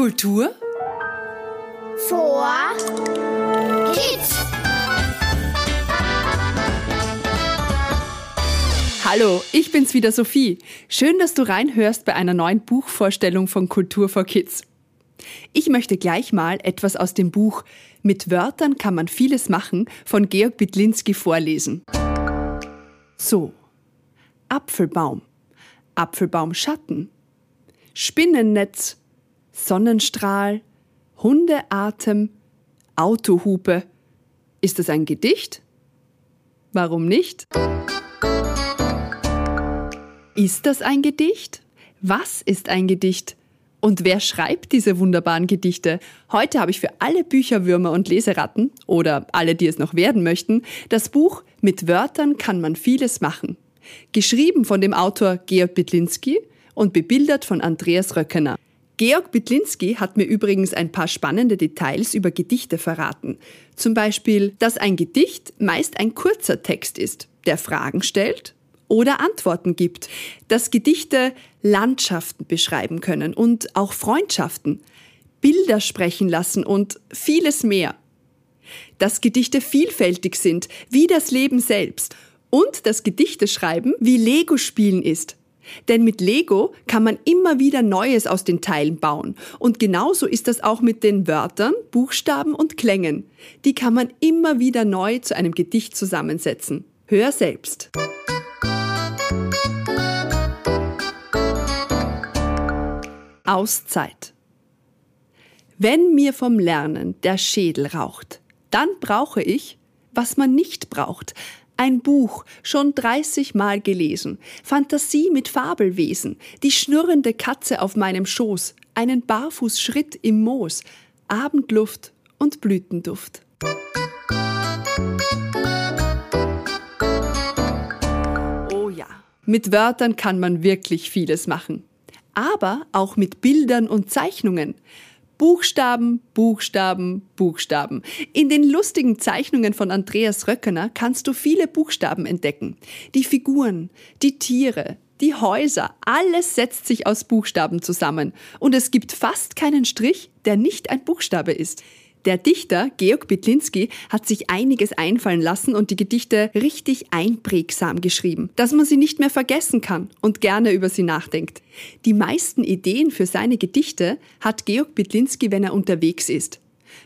Kultur vor Kids. Hallo, ich bin's wieder Sophie. Schön, dass du reinhörst bei einer neuen Buchvorstellung von Kultur for Kids. Ich möchte gleich mal etwas aus dem Buch Mit Wörtern kann man vieles machen von Georg Bitlinski vorlesen. So. Apfelbaum. Apfelbaumschatten. Spinnennetz. Sonnenstrahl. Hundeatem. Autohupe. Ist das ein Gedicht? Warum nicht? Ist das ein Gedicht? Was ist ein Gedicht? Und wer schreibt diese wunderbaren Gedichte? Heute habe ich für alle Bücherwürmer und Leseratten oder alle, die es noch werden möchten, das Buch Mit Wörtern kann man vieles machen. Geschrieben von dem Autor Georg Bitlinski und bebildert von Andreas Röckener. Georg Bitlinski hat mir übrigens ein paar spannende Details über Gedichte verraten. Zum Beispiel, dass ein Gedicht meist ein kurzer Text ist, der Fragen stellt oder Antworten gibt, dass Gedichte Landschaften beschreiben können und auch Freundschaften, Bilder sprechen lassen und vieles mehr. Dass Gedichte vielfältig sind, wie das Leben selbst und dass Gedichte schreiben wie Lego spielen ist. Denn mit Lego kann man immer wieder Neues aus den Teilen bauen. Und genauso ist das auch mit den Wörtern, Buchstaben und Klängen. Die kann man immer wieder neu zu einem Gedicht zusammensetzen. Hör selbst. Auszeit. Wenn mir vom Lernen der Schädel raucht, dann brauche ich, was man nicht braucht, ein Buch, schon 30 Mal gelesen, Fantasie mit Fabelwesen, die schnurrende Katze auf meinem Schoß, einen Barfußschritt im Moos, Abendluft und Blütenduft. Oh ja, mit Wörtern kann man wirklich vieles machen. Aber auch mit Bildern und Zeichnungen. Buchstaben, Buchstaben, Buchstaben. In den lustigen Zeichnungen von Andreas Röckener kannst du viele Buchstaben entdecken. Die Figuren, die Tiere, die Häuser, alles setzt sich aus Buchstaben zusammen. Und es gibt fast keinen Strich, der nicht ein Buchstabe ist. Der Dichter Georg Bitlinski hat sich einiges einfallen lassen und die Gedichte richtig einprägsam geschrieben, dass man sie nicht mehr vergessen kann und gerne über sie nachdenkt. Die meisten Ideen für seine Gedichte hat Georg Bitlinski, wenn er unterwegs ist.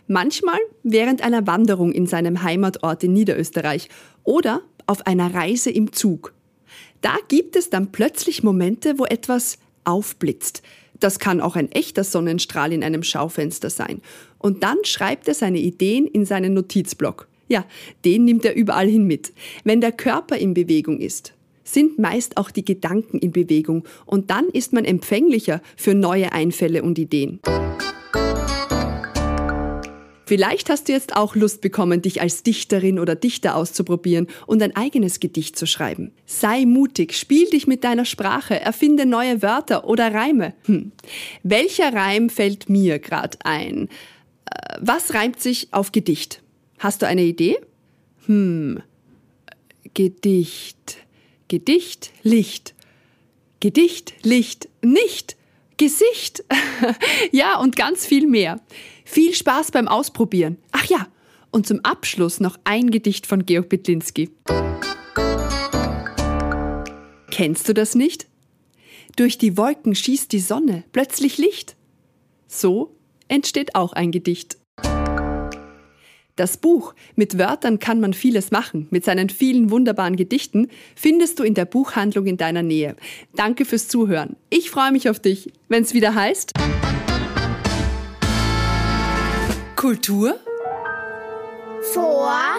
Manchmal während einer Wanderung in seinem Heimatort in Niederösterreich oder auf einer Reise im Zug. Da gibt es dann plötzlich Momente, wo etwas aufblitzt, das kann auch ein echter Sonnenstrahl in einem Schaufenster sein. Und dann schreibt er seine Ideen in seinen Notizblock. Ja, den nimmt er überall hin mit. Wenn der Körper in Bewegung ist, sind meist auch die Gedanken in Bewegung und dann ist man empfänglicher für neue Einfälle und Ideen. Vielleicht hast du jetzt auch Lust bekommen, dich als Dichterin oder Dichter auszuprobieren und ein eigenes Gedicht zu schreiben. Sei mutig, spiel dich mit deiner Sprache, erfinde neue Wörter oder Reime. Hm. Welcher Reim fällt mir gerade ein? Was reimt sich auf Gedicht? Hast du eine Idee? Hm. Gedicht. Gedicht, Licht. Gedicht, Licht, nicht. Gesicht. ja, und ganz viel mehr. Viel Spaß beim Ausprobieren. Ach ja, und zum Abschluss noch ein Gedicht von Georg Bitlinski. Kennst du das nicht? Durch die Wolken schießt die Sonne plötzlich Licht. So entsteht auch ein Gedicht. Das Buch Mit Wörtern kann man vieles machen mit seinen vielen wunderbaren Gedichten findest du in der Buchhandlung in deiner Nähe. Danke fürs Zuhören. Ich freue mich auf dich, wenn es wieder heißt Kultur vor